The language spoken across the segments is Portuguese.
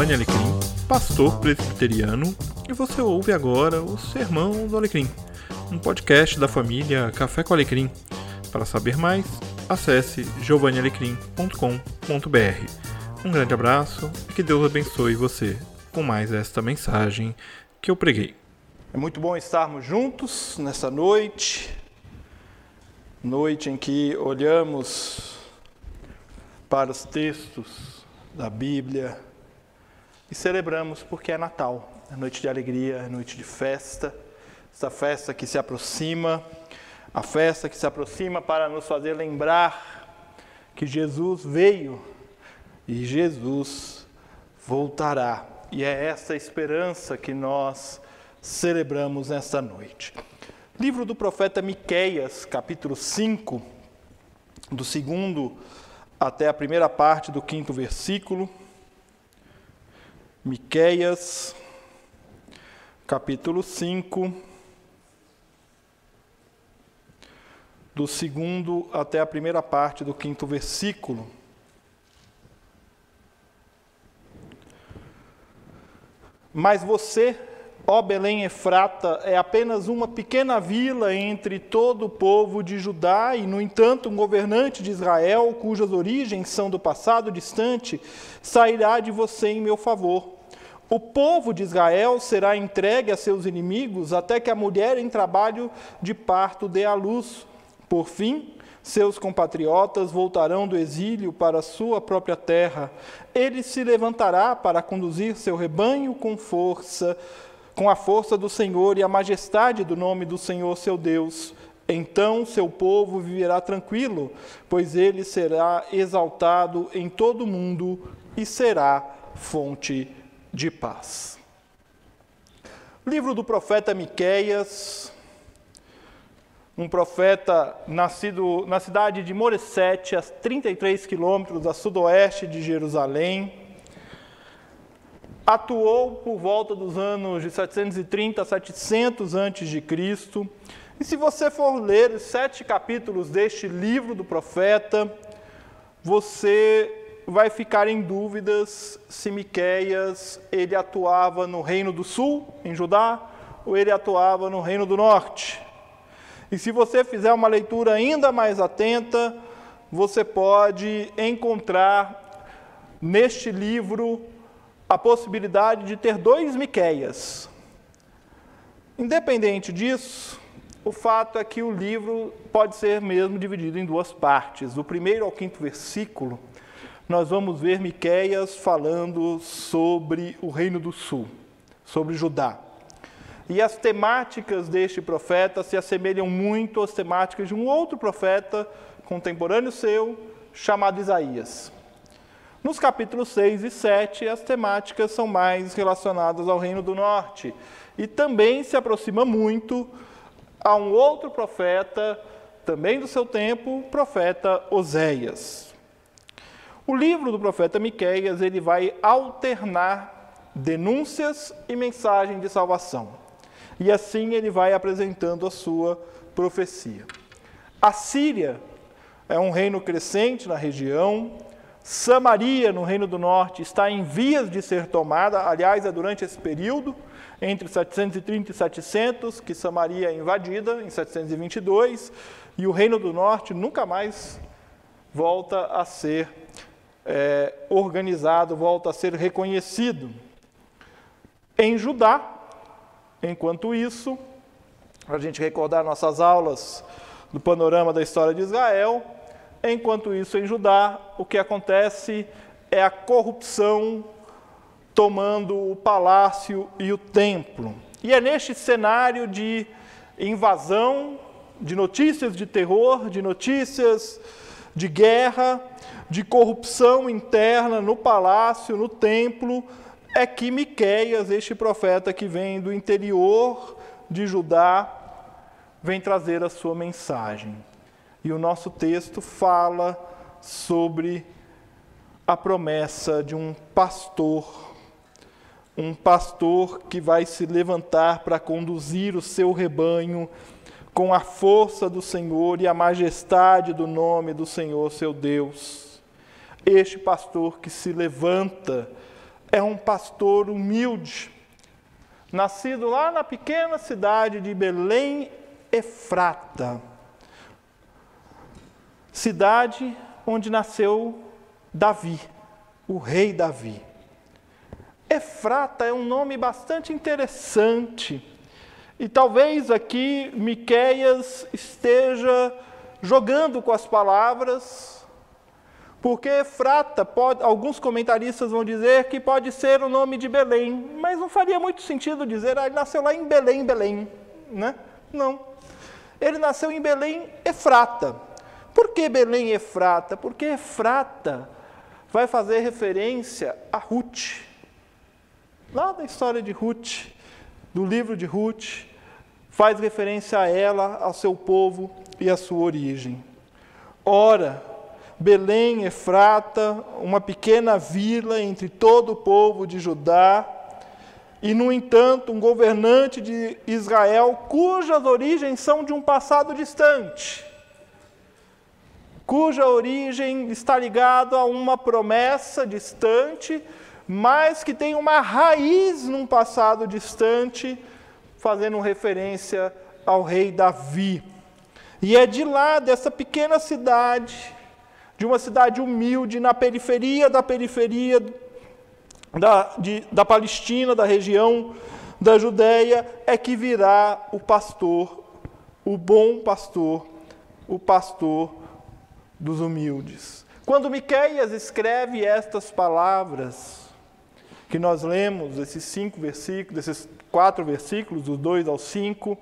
Giovanni Alecrim, pastor presbiteriano, e você ouve agora o Sermão do Alecrim, um podcast da família Café com Alecrim. Para saber mais, acesse giovannialecrim.com.br. Um grande abraço e que Deus abençoe você com mais esta mensagem que eu preguei. É muito bom estarmos juntos nessa noite, noite em que olhamos para os textos da Bíblia e celebramos porque é Natal, é noite de alegria, é noite de festa, essa festa que se aproxima, a festa que se aproxima para nos fazer lembrar que Jesus veio e Jesus voltará. E é essa esperança que nós celebramos nesta noite. Livro do profeta Miqueias, capítulo 5, do segundo até a primeira parte do quinto versículo. Miqueias, capítulo 5, do segundo até a primeira parte do quinto versículo. Mas você, ó Belém Efrata, é apenas uma pequena vila entre todo o povo de Judá, e, no entanto, um governante de Israel, cujas origens são do passado distante, sairá de você em meu favor. O povo de Israel será entregue a seus inimigos até que a mulher em trabalho de parto dê à luz. Por fim, seus compatriotas voltarão do exílio para sua própria terra. Ele se levantará para conduzir seu rebanho com força, com a força do Senhor e a majestade do nome do Senhor seu Deus. Então seu povo viverá tranquilo, pois ele será exaltado em todo o mundo e será fonte de paz. Livro do profeta Miqueias, um profeta nascido na cidade de Moresete, a 33 quilômetros a sudoeste de Jerusalém. Atuou por volta dos anos de 730 a 700 antes de Cristo. E se você for ler os sete capítulos deste livro do profeta, você vai ficar em dúvidas se Miqueias ele atuava no reino do sul, em Judá, ou ele atuava no reino do norte. E se você fizer uma leitura ainda mais atenta, você pode encontrar neste livro a possibilidade de ter dois Miqueias. Independente disso, o fato é que o livro pode ser mesmo dividido em duas partes. Do primeiro ao quinto versículo, nós vamos ver Miqueias falando sobre o reino do sul, sobre Judá. E as temáticas deste profeta se assemelham muito às temáticas de um outro profeta contemporâneo seu, chamado Isaías. Nos capítulos 6 e 7, as temáticas são mais relacionadas ao Reino do Norte e também se aproxima muito a um outro profeta, também do seu tempo, o profeta Oséias. O livro do profeta Miqueias, ele vai alternar denúncias e mensagem de salvação. E assim ele vai apresentando a sua profecia. A Síria é um reino crescente na região. Samaria, no Reino do Norte, está em vias de ser tomada. Aliás, é durante esse período, entre 730 e 700, que Samaria é invadida, em 722, e o Reino do Norte nunca mais volta a ser é, organizado, volta a ser reconhecido. Em Judá, Enquanto isso, para a gente recordar nossas aulas do panorama da história de Israel, enquanto isso em Judá, o que acontece é a corrupção tomando o palácio e o templo. E é neste cenário de invasão, de notícias de terror, de notícias de guerra, de corrupção interna no palácio, no templo, é que Miqueias, este profeta que vem do interior de Judá, vem trazer a sua mensagem. E o nosso texto fala sobre a promessa de um pastor, um pastor que vai se levantar para conduzir o seu rebanho com a força do Senhor e a majestade do nome do Senhor, seu Deus. Este pastor que se levanta é um pastor humilde, nascido lá na pequena cidade de Belém, Efrata. Cidade onde nasceu Davi, o rei Davi. Efrata é um nome bastante interessante. E talvez aqui Miqueias esteja jogando com as palavras, porque Efrata, pode, alguns comentaristas vão dizer que pode ser o nome de Belém, mas não faria muito sentido dizer, ah, ele nasceu lá em Belém, Belém, né? Não. Ele nasceu em Belém, Efrata. Por que Belém Efrata? Porque Efrata vai fazer referência a Ruth. Lá da história de Ruth, do livro de Ruth, faz referência a ela, ao seu povo e à sua origem. Ora, Belém, Efrata, uma pequena vila entre todo o povo de Judá, e, no entanto, um governante de Israel cujas origens são de um passado distante cuja origem está ligada a uma promessa distante, mas que tem uma raiz num passado distante, fazendo referência ao rei Davi. E é de lá, dessa pequena cidade, de uma cidade humilde, na periferia da periferia da, de, da Palestina, da região da Judéia, é que virá o pastor, o bom pastor, o pastor dos humildes. Quando Miqueias escreve estas palavras, que nós lemos, esses cinco versículos, esses quatro versículos, dos dois ao cinco,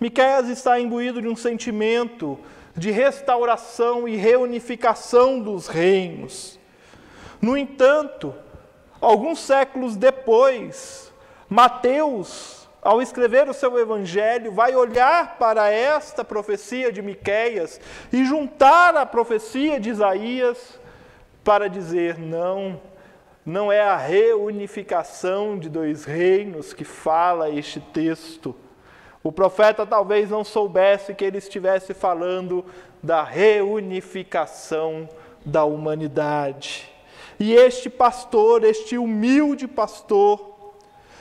Miqueias está imbuído de um sentimento de restauração e reunificação dos reinos. No entanto, alguns séculos depois, Mateus ao escrever o seu evangelho, vai olhar para esta profecia de Miqueias e juntar a profecia de Isaías para dizer: não, não é a reunificação de dois reinos que fala este texto. O profeta talvez não soubesse que ele estivesse falando da reunificação da humanidade. E este pastor, este humilde pastor,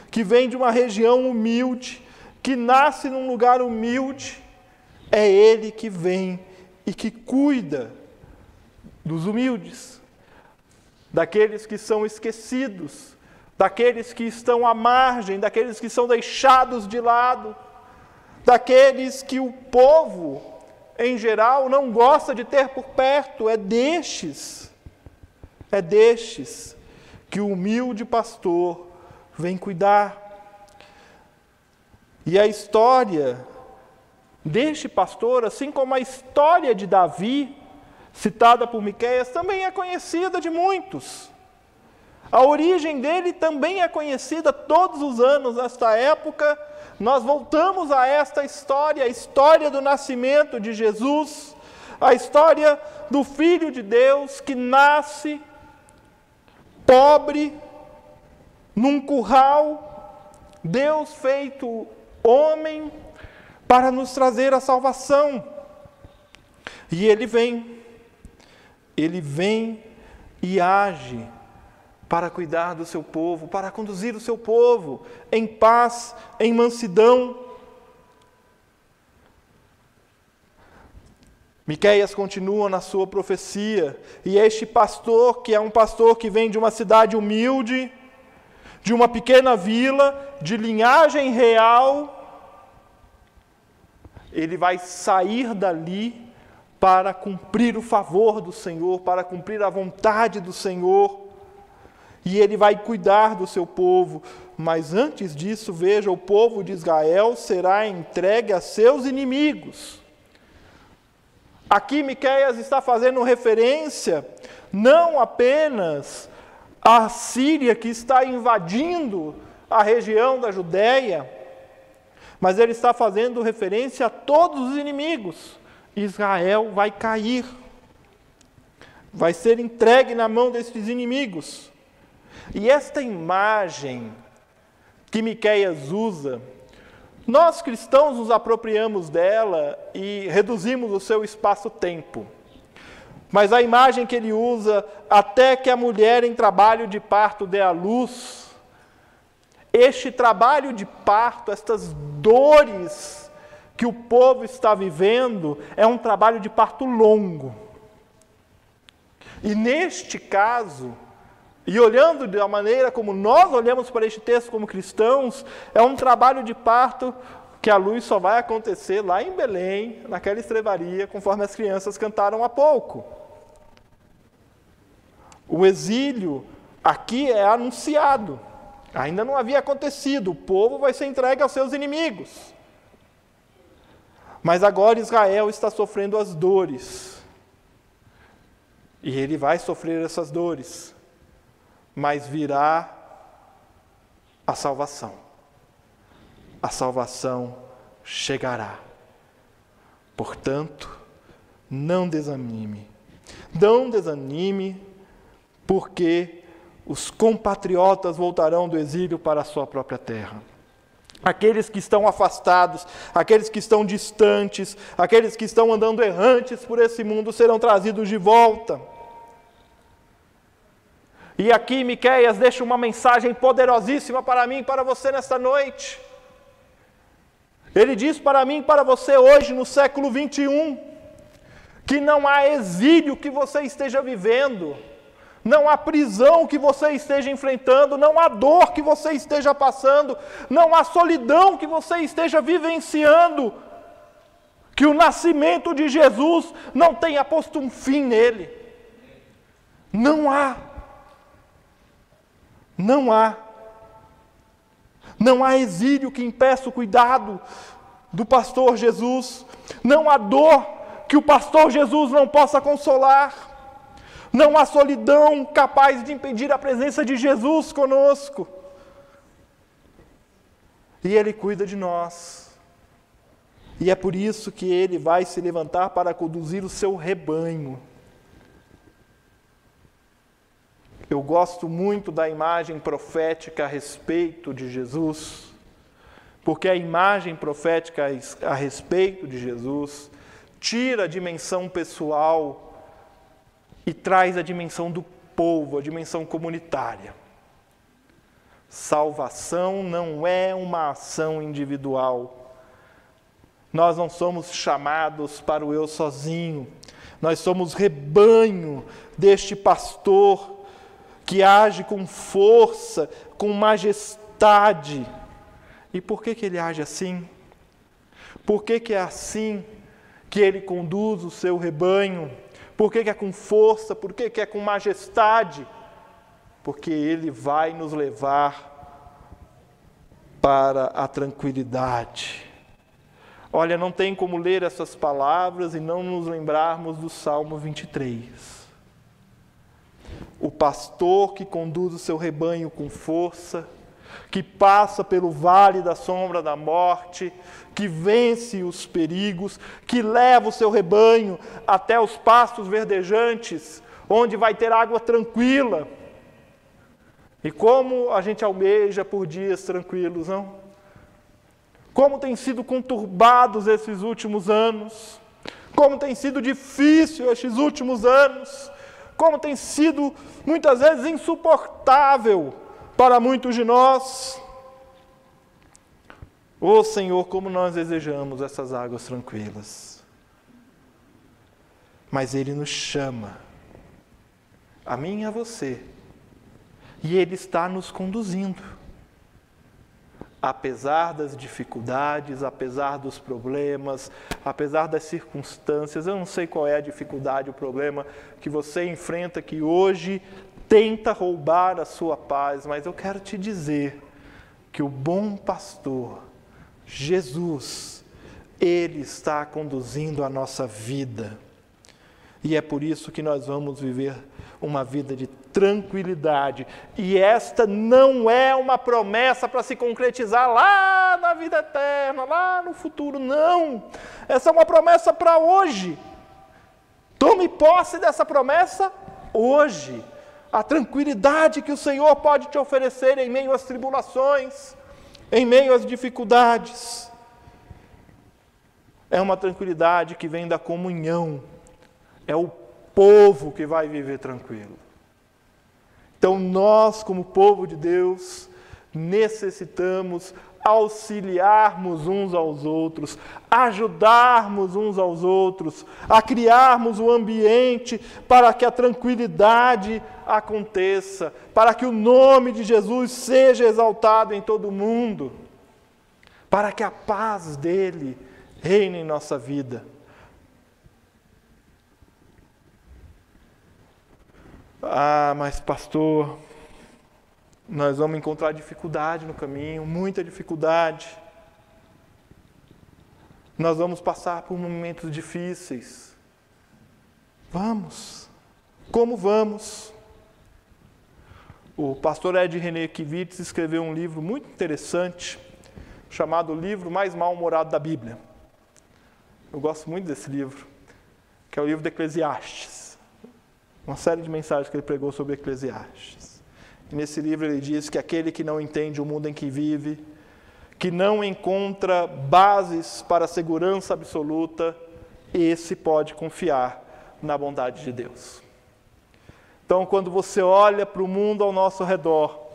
que vem de uma região humilde, que nasce num lugar humilde, é Ele que vem e que cuida dos humildes, daqueles que são esquecidos, daqueles que estão à margem, daqueles que são deixados de lado, daqueles que o povo, em geral, não gosta de ter por perto, é destes, é destes que o humilde pastor vem cuidar. E a história deste pastor, assim como a história de Davi, citada por Miqueias, também é conhecida de muitos. A origem dele também é conhecida todos os anos nesta época. Nós voltamos a esta história, a história do nascimento de Jesus, a história do Filho de Deus que nasce pobre, num curral, Deus feito homem para nos trazer a salvação. E ele vem, ele vem e age para cuidar do seu povo, para conduzir o seu povo em paz, em mansidão. Miqueias continua na sua profecia, e este pastor, que é um pastor que vem de uma cidade humilde, de uma pequena vila, de linhagem real, ele vai sair dali para cumprir o favor do Senhor, para cumprir a vontade do Senhor, e ele vai cuidar do seu povo. Mas antes disso, veja, o povo de Israel será entregue a seus inimigos. Aqui Miqueias está fazendo referência não apenas a Síria que está invadindo a região da Judéia, mas ele está fazendo referência a todos os inimigos. Israel vai cair, vai ser entregue na mão desses inimigos. E esta imagem que Miqueias usa, nós cristãos nos apropriamos dela e reduzimos o seu espaço-tempo. Mas a imagem que ele usa, até que a mulher em trabalho de parto dê à luz, este trabalho de parto, estas dores que o povo está vivendo, é um trabalho de parto longo. E neste caso, e olhando da maneira como nós olhamos para este texto como cristãos, é um trabalho de parto que a luz só vai acontecer lá em Belém, naquela estrevaria, conforme as crianças cantaram há pouco. O exílio aqui é anunciado, ainda não havia acontecido, o povo vai ser entregue aos seus inimigos. Mas agora Israel está sofrendo as dores, e ele vai sofrer essas dores, mas virá a salvação a salvação chegará. Portanto, não desanime. Não desanime, porque os compatriotas voltarão do exílio para a sua própria terra. Aqueles que estão afastados, aqueles que estão distantes, aqueles que estão andando errantes por esse mundo serão trazidos de volta. E aqui Miqueias deixa uma mensagem poderosíssima para mim e para você nesta noite. Ele diz para mim e para você hoje, no século 21, que não há exílio que você esteja vivendo, não há prisão que você esteja enfrentando, não há dor que você esteja passando, não há solidão que você esteja vivenciando, que o nascimento de Jesus não tenha posto um fim nele. Não há. Não há. Não há exílio que impeça o cuidado do pastor Jesus. Não há dor que o pastor Jesus não possa consolar. Não há solidão capaz de impedir a presença de Jesus conosco. E Ele cuida de nós. E é por isso que Ele vai se levantar para conduzir o seu rebanho. Eu gosto muito da imagem profética a respeito de Jesus, porque a imagem profética a respeito de Jesus tira a dimensão pessoal e traz a dimensão do povo, a dimensão comunitária. Salvação não é uma ação individual. Nós não somos chamados para o eu sozinho. Nós somos rebanho deste pastor que age com força, com majestade. E por que, que ele age assim? Por que, que é assim que ele conduz o seu rebanho? Por que, que é com força? Por que, que é com majestade? Porque ele vai nos levar para a tranquilidade. Olha, não tem como ler essas palavras e não nos lembrarmos do Salmo 23 o pastor que conduz o seu rebanho com força, que passa pelo vale da sombra da morte, que vence os perigos, que leva o seu rebanho até os pastos verdejantes, onde vai ter água tranquila. E como a gente almeja por dias tranquilos, não? Como tem sido conturbados esses últimos anos, como tem sido difícil estes últimos anos, como tem sido muitas vezes insuportável para muitos de nós. Ô oh, Senhor, como nós desejamos essas águas tranquilas. Mas Ele nos chama, a mim e a você, e Ele está nos conduzindo apesar das dificuldades, apesar dos problemas, apesar das circunstâncias, eu não sei qual é a dificuldade, o problema que você enfrenta que hoje tenta roubar a sua paz, mas eu quero te dizer que o bom pastor, Jesus, ele está conduzindo a nossa vida. E é por isso que nós vamos viver uma vida de tranquilidade. E esta não é uma promessa para se concretizar lá na vida eterna, lá no futuro, não. Essa é uma promessa para hoje. Tome posse dessa promessa hoje. A tranquilidade que o Senhor pode te oferecer em meio às tribulações, em meio às dificuldades. É uma tranquilidade que vem da comunhão, é o povo que vai viver tranquilo. Então, nós, como povo de Deus, necessitamos auxiliarmos uns aos outros, ajudarmos uns aos outros, a criarmos o um ambiente para que a tranquilidade aconteça, para que o nome de Jesus seja exaltado em todo o mundo, para que a paz dele reine em nossa vida. Ah, mas pastor, nós vamos encontrar dificuldade no caminho, muita dificuldade. Nós vamos passar por momentos difíceis. Vamos. Como vamos? O pastor Ed René Kivitz escreveu um livro muito interessante, chamado O Livro Mais Mal-Humorado da Bíblia. Eu gosto muito desse livro, que é o livro de Eclesiastes uma série de mensagens que ele pregou sobre Eclesiastes. Nesse livro ele diz que aquele que não entende o mundo em que vive, que não encontra bases para a segurança absoluta, esse pode confiar na bondade de Deus. Então, quando você olha para o mundo ao nosso redor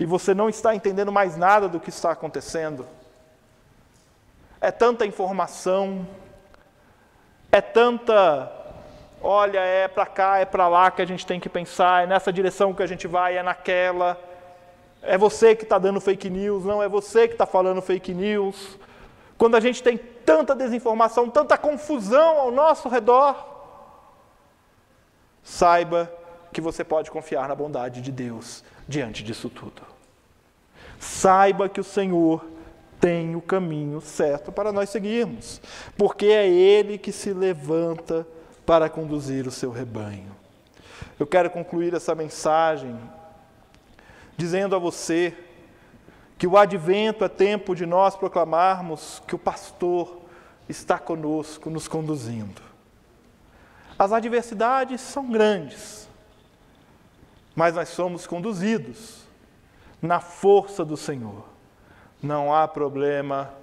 e você não está entendendo mais nada do que está acontecendo, é tanta informação, é tanta olha, é para cá, é para lá que a gente tem que pensar, é nessa direção que a gente vai, é naquela. É você que está dando fake news, não é você que está falando fake news. Quando a gente tem tanta desinformação, tanta confusão ao nosso redor, saiba que você pode confiar na bondade de Deus diante disso tudo. Saiba que o Senhor tem o caminho certo para nós seguirmos, porque é Ele que se levanta para conduzir o seu rebanho. Eu quero concluir essa mensagem dizendo a você que o advento é tempo de nós proclamarmos que o pastor está conosco, nos conduzindo. As adversidades são grandes, mas nós somos conduzidos na força do Senhor. Não há problema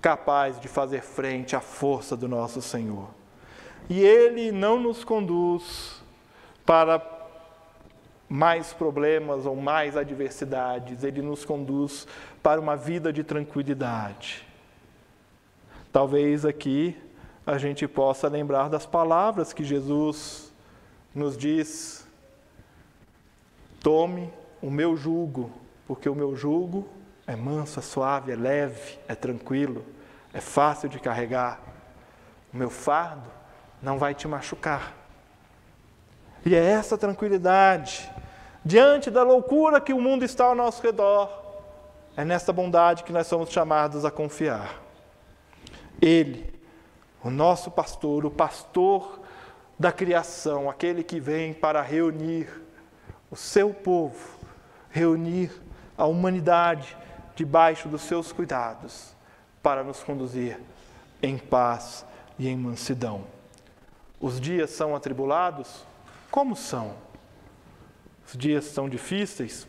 capaz de fazer frente à força do nosso Senhor. E Ele não nos conduz para mais problemas ou mais adversidades, Ele nos conduz para uma vida de tranquilidade. Talvez aqui a gente possa lembrar das palavras que Jesus nos diz: Tome o meu jugo, porque o meu jugo é manso, é suave, é leve, é tranquilo, é fácil de carregar. O meu fardo não vai te machucar. E é essa tranquilidade, diante da loucura que o mundo está ao nosso redor, é nessa bondade que nós somos chamados a confiar. Ele, o nosso pastor, o pastor da criação, aquele que vem para reunir o seu povo, reunir a humanidade debaixo dos seus cuidados, para nos conduzir em paz e em mansidão. Os dias são atribulados? Como são? Os dias são difíceis?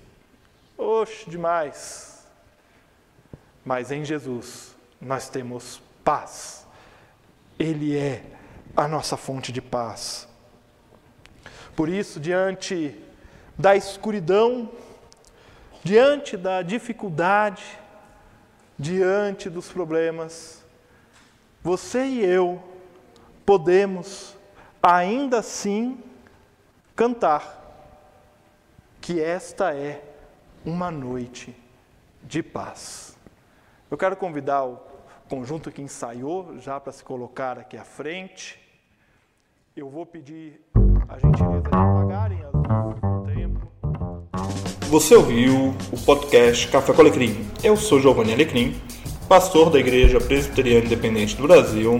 Oxe, demais. Mas em Jesus nós temos paz. Ele é a nossa fonte de paz. Por isso, diante da escuridão, diante da dificuldade, diante dos problemas, você e eu podemos ainda assim cantar que esta é uma noite de paz. Eu quero convidar o conjunto que ensaiou já para se colocar aqui à frente. Eu vou pedir a gentileza de apagarem as do templo. Você ouviu o podcast Café com Alecrim. Eu sou Giovanni Alecrim, pastor da Igreja Presbiteriana Independente do Brasil